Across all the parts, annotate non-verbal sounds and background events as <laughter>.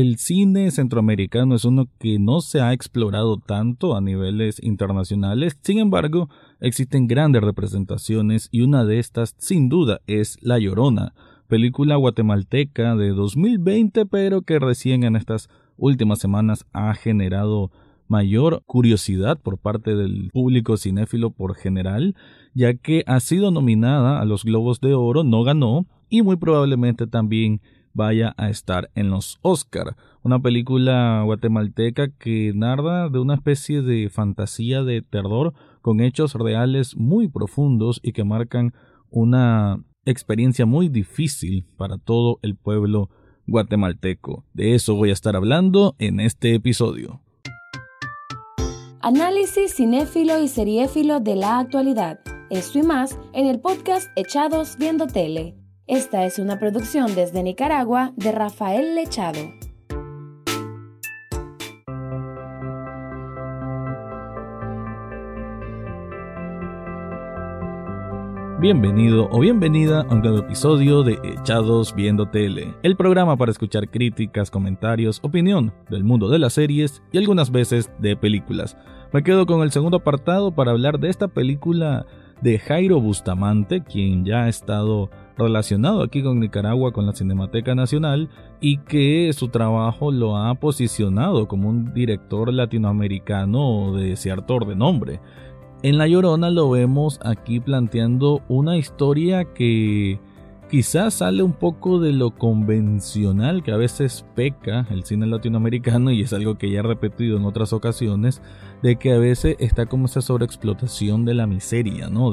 el cine centroamericano es uno que no se ha explorado tanto a niveles internacionales, sin embargo, existen grandes representaciones y una de estas, sin duda, es La Llorona, película guatemalteca de 2020, pero que recién en estas últimas semanas ha generado mayor curiosidad por parte del público cinéfilo por general, ya que ha sido nominada a los Globos de Oro, no ganó, y muy probablemente también vaya a estar en los Oscar. Una película guatemalteca que narra de una especie de fantasía de terror con hechos reales muy profundos y que marcan una experiencia muy difícil para todo el pueblo guatemalteco. De eso voy a estar hablando en este episodio. Análisis cinéfilo y seriéfilo de la actualidad. Esto y más en el podcast Echados Viendo Tele. Esta es una producción desde Nicaragua de Rafael Lechado. Bienvenido o bienvenida a un nuevo episodio de Echados Viendo Tele, el programa para escuchar críticas, comentarios, opinión del mundo de las series y algunas veces de películas. Me quedo con el segundo apartado para hablar de esta película de Jairo Bustamante, quien ya ha estado relacionado aquí con Nicaragua, con la Cinemateca Nacional, y que su trabajo lo ha posicionado como un director latinoamericano de cierto renombre. En La Llorona lo vemos aquí planteando una historia que quizás sale un poco de lo convencional que a veces peca el cine latinoamericano y es algo que ya he repetido en otras ocasiones, de que a veces está como esa sobreexplotación de la miseria, ¿no?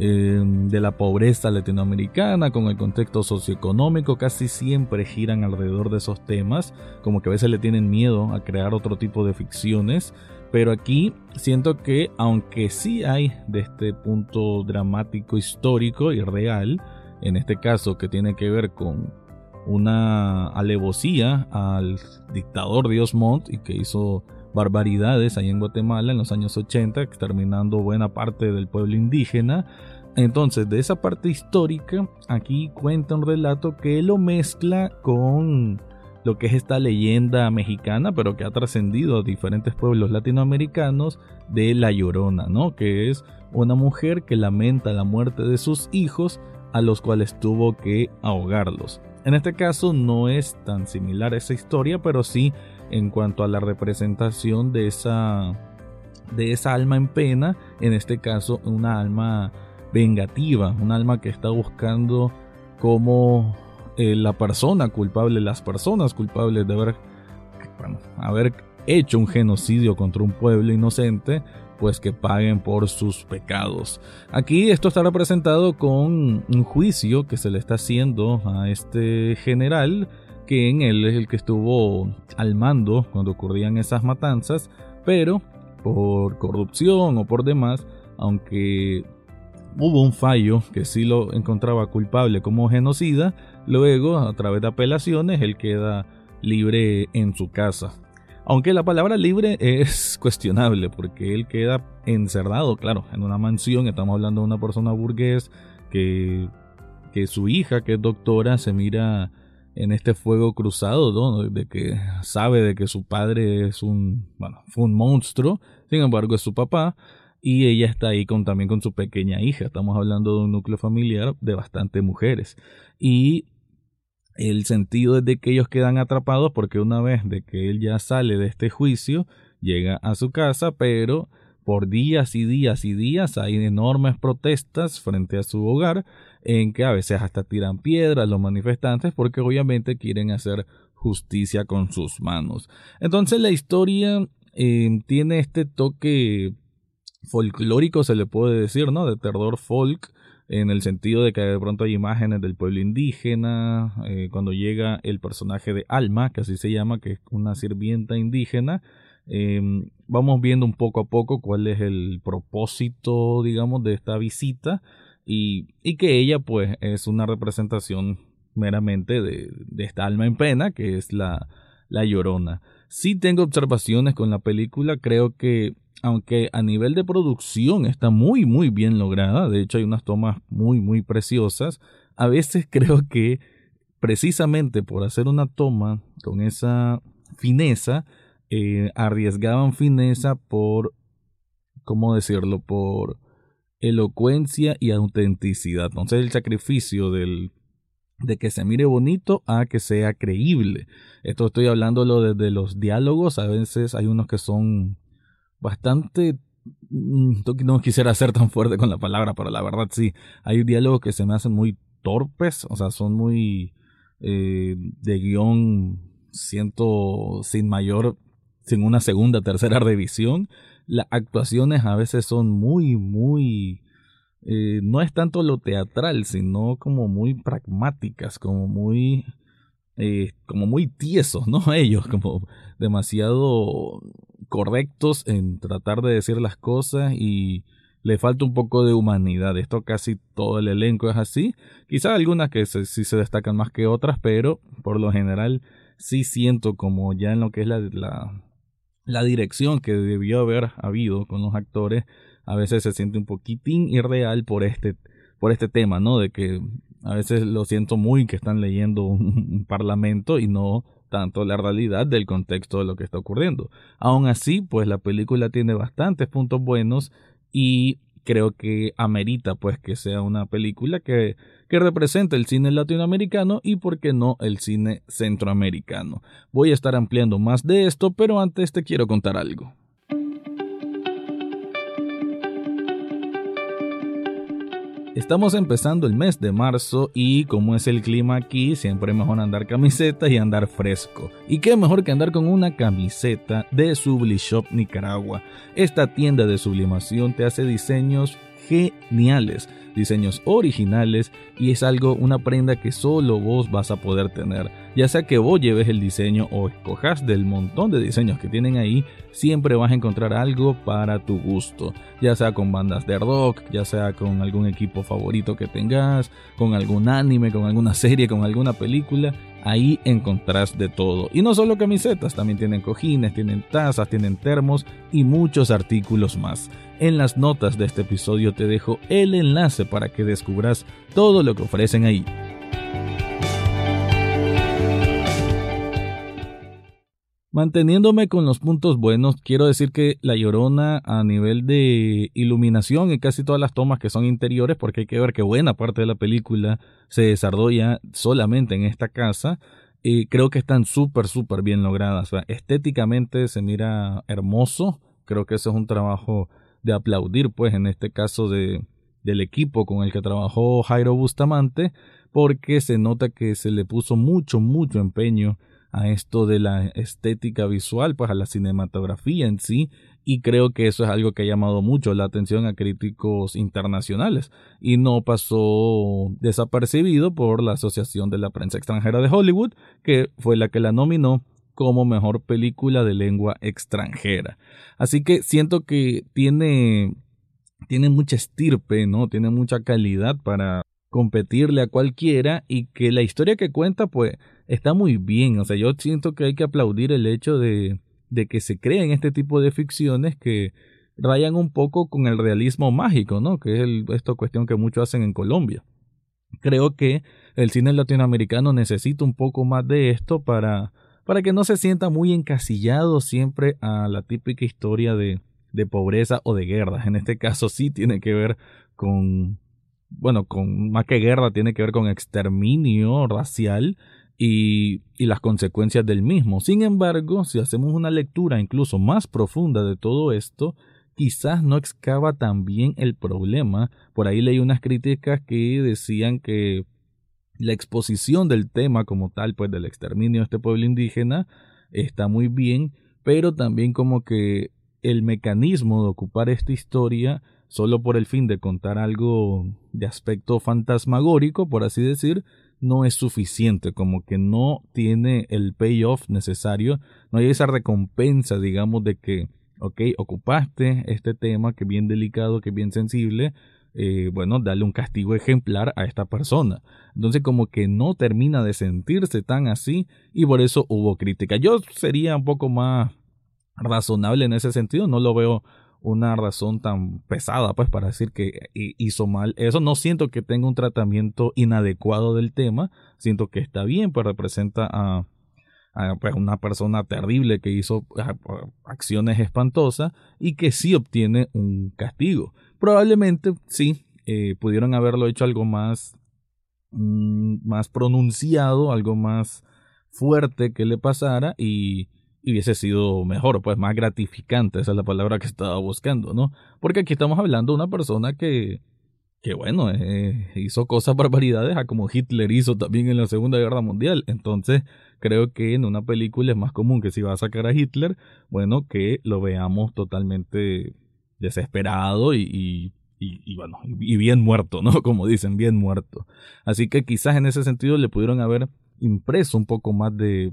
Eh, de la pobreza latinoamericana, con el contexto socioeconómico, casi siempre giran alrededor de esos temas, como que a veces le tienen miedo a crear otro tipo de ficciones, pero aquí siento que aunque sí hay de este punto dramático, histórico y real, en este caso que tiene que ver con una alevosía al dictador Dios Montt y que hizo barbaridades ahí en Guatemala en los años 80, exterminando buena parte del pueblo indígena. Entonces, de esa parte histórica, aquí cuenta un relato que lo mezcla con lo que es esta leyenda mexicana, pero que ha trascendido a diferentes pueblos latinoamericanos de La Llorona, ¿no? Que es una mujer que lamenta la muerte de sus hijos a los cuales tuvo que ahogarlos. En este caso no es tan similar a esa historia, pero sí en cuanto a la representación de esa de esa alma en pena, en este caso una alma vengativa, un alma que está buscando como eh, la persona culpable, las personas culpables de haber, haber hecho un genocidio contra un pueblo inocente, pues que paguen por sus pecados. Aquí esto está representado con un juicio que se le está haciendo a este general, que en él es el que estuvo al mando cuando ocurrían esas matanzas, pero por corrupción o por demás, aunque hubo un fallo que sí lo encontraba culpable como genocida, luego a través de apelaciones él queda libre en su casa. Aunque la palabra libre es <laughs> cuestionable porque él queda encerrado, claro, en una mansión, estamos hablando de una persona burgués que, que su hija, que es doctora, se mira en este fuego cruzado, ¿no? de que sabe de que su padre es un, bueno, fue un monstruo, sin embargo es su papá, y ella está ahí también con su pequeña hija, estamos hablando de un núcleo familiar de bastantes mujeres, y el sentido es de que ellos quedan atrapados porque una vez de que él ya sale de este juicio, llega a su casa, pero por días y días y días hay enormes protestas frente a su hogar en que a veces hasta tiran piedras los manifestantes porque obviamente quieren hacer justicia con sus manos. Entonces la historia eh, tiene este toque folclórico, se le puede decir, ¿no? De terror folk, en el sentido de que de pronto hay imágenes del pueblo indígena, eh, cuando llega el personaje de Alma, que así se llama, que es una sirvienta indígena, em, vamos viendo un poco a poco cuál es el propósito, digamos, de esta visita y, y que ella pues es una representación meramente de, esta alma en pena, que es la, la llorona. Sí tengo observaciones con la película, creo que aunque a nivel de producción está muy muy bien lograda, de hecho hay unas tomas muy muy preciosas, a veces <laughs> creo que precisamente por hacer una toma con esa fineza, eh, arriesgaban fineza por, ¿cómo decirlo? Por elocuencia y autenticidad. Entonces el sacrificio del, de que se mire bonito a que sea creíble. Esto estoy hablándolo desde los diálogos. A veces hay unos que son bastante... Mm, no quisiera ser tan fuerte con la palabra, pero la verdad sí. Hay diálogos que se me hacen muy torpes, o sea, son muy eh, de guion, siento sin mayor, sin una segunda, tercera <laughs> revisión. Las actuaciones a veces son muy, muy eh, no es tanto lo teatral, sino como muy pragmáticas, como muy, eh, como muy tiesos, ¿no? <laughs> Ellos, como demasiado correctos en tratar de decir las cosas y le falta un poco de humanidad. Esto casi todo el elenco es así. Quizá algunas que sí se destacan más que otras, pero por lo general sí siento como ya en lo que es la, la, la dirección que debió haber habido con los actores, a veces se siente un poquitín irreal por este, por este tema, ¿no? De que a veces lo siento muy que están leyendo un, parlamento y no tanto la realidad del contexto de lo que está ocurriendo. Aún así, pues la película tiene bastantes puntos buenos y creo que amerita pues que sea una película que, que represente el cine latinoamericano y por qué no el cine centroamericano. Voy a estar ampliando más de esto, pero antes te quiero contar algo. Estamos empezando el mes de marzo y como es el clima aquí, siempre es mejor andar camiseta y andar fresco. Y qué mejor que andar con una camiseta de Sublishop Nicaragua. Esta tienda de sublimación te hace diseños geniales, diseños originales y es algo, una prenda que solo vos vas a poder tener. Ya sea que vos lleves el diseño o escojas del montón de diseños que tienen ahí, siempre vas a encontrar algo para tu gusto. Ya sea con bandas de rock, ya sea con algún equipo favorito que tengas, con algún anime, con alguna serie, con alguna película. Ahí encontrás de todo. Y no solo camisetas, también tienen cojines, tienen tazas, tienen termos y muchos artículos más. En las notas de este episodio te dejo el enlace para que descubras todo lo que ofrecen ahí. Manteniéndome con los puntos buenos, quiero decir que La Llorona a nivel de iluminación y casi todas las tomas que son interiores, porque hay que ver que buena parte de la película se desarrolla solamente en esta casa, y creo que están súper, súper bien logradas. estéticamente se mira hermoso, creo que eso es un trabajo de aplaudir, pues en este caso de, del equipo con el que trabajó Jairo Bustamante, porque se nota que se le puso mucho, mucho empeño a esto de la estética visual, pues a la cinematografía en sí, y creo que eso es algo que ha llamado mucho la atención a críticos internacionales y no pasó desapercibido por la Asociación de la Prensa Extranjera de Hollywood, que fue la que la nominó como mejor película de lengua extranjera. Así que siento que tiene, tiene mucha estirpe, ¿no? Tiene mucha calidad para competirle a cualquiera y que la historia que cuenta pues está muy bien. O sea, yo siento que hay que aplaudir el hecho de, de que se creen este tipo de ficciones que rayan un poco con el realismo mágico, ¿no? Que es esta cuestión que muchos hacen en Colombia. Creo que el cine latinoamericano necesita un poco más de esto para para que no se sienta muy encasillado siempre a la típica historia de, de pobreza o de guerra. En este caso sí tiene que ver con, bueno, con más que guerra, tiene que ver con exterminio racial y, y, las consecuencias del mismo. Sin embargo, si hacemos una lectura incluso más profunda de todo esto, quizás no excava tan bien el problema. Por ahí leí unas críticas que decían que la exposición del tema como tal, pues del exterminio de este pueblo indígena, está muy bien, pero también como que el mecanismo de ocupar esta historia solo por el fin de contar algo de aspecto fantasmagórico, por así decir, no es suficiente, como que no tiene el payoff necesario, no hay esa recompensa, digamos, de que, ok, ocupaste este tema que es bien delicado, que es bien sensible, eh, bueno, darle un castigo ejemplar a esta persona. Entonces como que no termina de sentirse tan así y por eso hubo crítica. Yo sería un poco más razonable en ese sentido, no lo veo una razón tan pesada pues para decir que hizo mal. Eso no siento que tenga un tratamiento inadecuado del tema, siento que está bien, pues representa a, pues, una persona terrible que hizo acciones espantosas y que sí obtiene un castigo. Probablemente sí, eh, pudieron haberlo hecho algo más, mm, más pronunciado, algo más fuerte que le pasara y hubiese sido mejor, pues más gratificante, esa es la palabra que estaba buscando, ¿no? Porque aquí estamos hablando de una persona que, que bueno, eh, hizo cosas barbaridades a como Hitler hizo también en la Segunda Guerra Mundial. Entonces, creo que en una película es más común que si va a sacar a Hitler, bueno, que lo veamos totalmente desesperado y, y, y, bueno, y bien muerto, ¿no? <laughs> Como dicen, bien muerto. Así que quizás en ese sentido le pudieron haber impreso un poco más de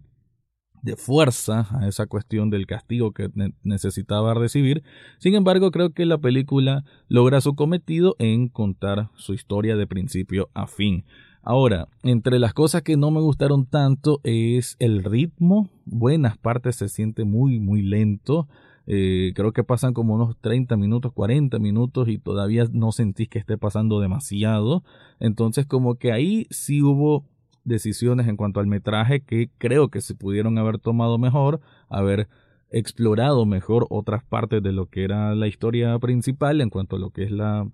de fuerza a esa cuestión del castigo que necesitaba recibir. Sin embargo, creo que la película logra su cometido en contar su historia de principio a fin. Ahora, entre las cosas que no me gustaron tanto es el ritmo. Buenas partes se siente muy, muy lento. Eh, creo que pasan como unos 30 minutos, 40 minutos y todavía no sentís que esté pasando demasiado. Entonces como que ahí sí hubo decisiones en cuanto al metraje que creo que se pudieron haber tomado mejor, haber explorado mejor otras partes de lo que era la historia principal en cuanto a lo que es la,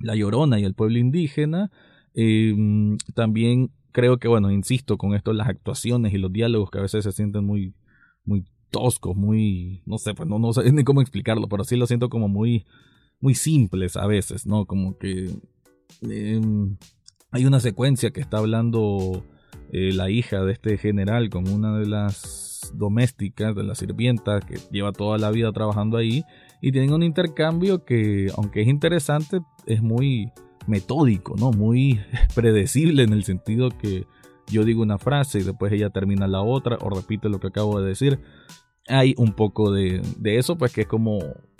la Llorona y el pueblo indígena. Em, también creo que, bueno, insisto con esto, las actuaciones y los diálogos que a veces se sienten muy, muy toscos, muy, no sé, pues no, no sé <laughs> ni cómo explicarlo, pero sí lo siento como muy, muy simples a veces, ¿no? Como que... Em, hay una secuencia que está hablando eh, la hija de este general con una de las domésticas, de la sirvienta, que lleva toda la vida trabajando ahí, y tienen un intercambio que, aunque es interesante, es muy metódico, ¿no? Muy <laughs> predecible en el sentido que yo digo una frase y después ella termina la otra o repite lo que acabo de decir hay un poco de, eso, pues que es como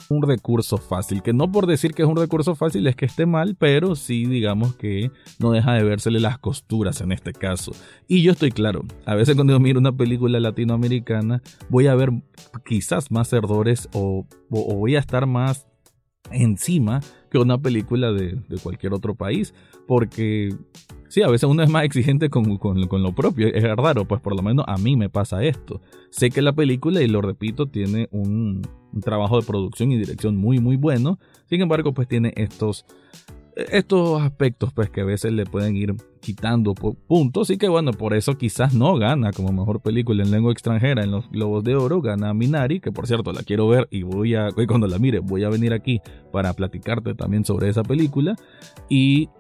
un recurso fácil, que no por decir que es un recurso fácil es que esté mal, pero sí digamos que no deja de vérsele las costuras en este caso. Y yo estoy claro, a veces cuando yo miro una película latinoamericana voy a ver quizás más errores o, voy a estar más encima que una película de, de cualquier otro país, porque Sí, a veces uno es más exigente con, lo propio. Es raro, pues por lo menos a mí me pasa esto. Sé que la película, y lo repito, tiene un, trabajo de producción y dirección muy, muy bueno. Sin embargo, pues tiene estos, estos aspectos, pues que a veces le pueden ir quitando puntos. Y que bueno, por eso quizás no gana como mejor película en lengua extranjera en los Globos de Oro. Gana Minari, que por cierto la quiero ver y voy a, cuando la mire, voy a venir aquí para platicarte también sobre esa película. Y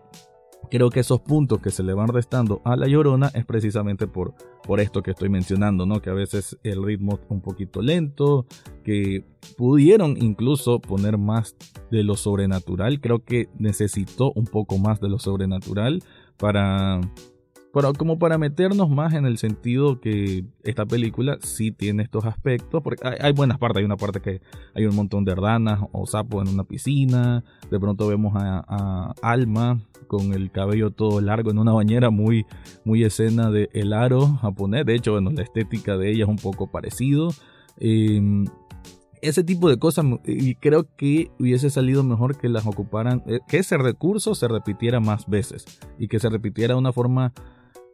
creo que esos puntos que se le van restando a la llorona es precisamente por, por esto que estoy mencionando, ¿no? Que a veces el ritmo es un poquito lento, que pudieron incluso poner más de lo sobrenatural. Creo que necesitó un poco más de lo sobrenatural para pero como para meternos más en el sentido que esta película sí tiene estos aspectos, porque hay, buenas partes, hay una parte que hay un montón de ranas o sapos en una piscina, de pronto vemos a, Alma con el cabello todo largo en una bañera, muy, muy escena de El Aro japonés, de hecho, bueno, la estética de ella es un poco parecido. Em, ese tipo de cosas y creo que hubiese salido mejor que las ocuparan, eh, que ese recurso se repitiera más veces y que se repitiera de una forma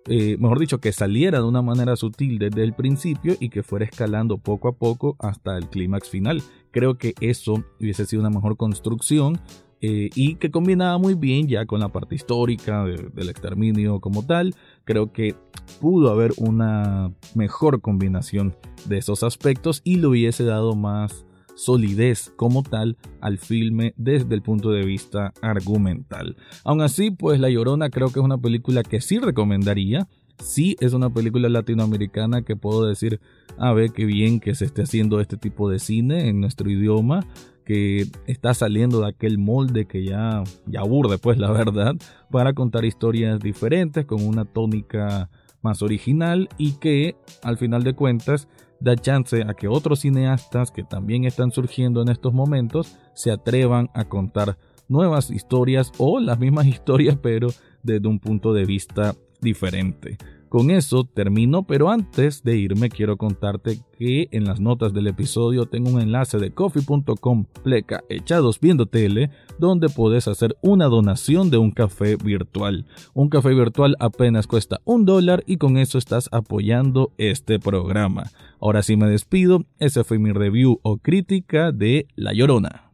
eh, mejor dicho, que saliera de una manera sutil desde el principio y que fuera escalando poco a poco hasta el clímax final. Creo que eso hubiese sido una mejor construcción eh, y que combinaba muy bien ya con la parte histórica del exterminio como tal. Creo que pudo haber una mejor combinación de esos aspectos y le hubiese dado más solidez como tal al filme desde el punto de vista argumental. Aún así, pues La Llorona creo que es una película que sí recomendaría. Sí es una película latinoamericana que puedo decir, a ver qué bien que se esté haciendo este tipo de cine en nuestro idioma que está saliendo de aquel molde que ya, ya aburre, pues la verdad, para contar historias diferentes con una tónica más original y que al final de cuentas da chance a que otros cineastas que también están surgiendo en estos momentos se atrevan a contar nuevas historias o las mismas <laughs> historias pero desde un punto de vista diferente. Con eso termino, pero antes de irme quiero contarte que en las notas del episodio tengo un enlace de coffee.com pleca echados viendo tele donde puedes hacer una donación de un café virtual. Un café virtual apenas cuesta un dólar y con eso estás apoyando este programa. Ahora sí me despido, ese fue mi review o crítica de La Llorona.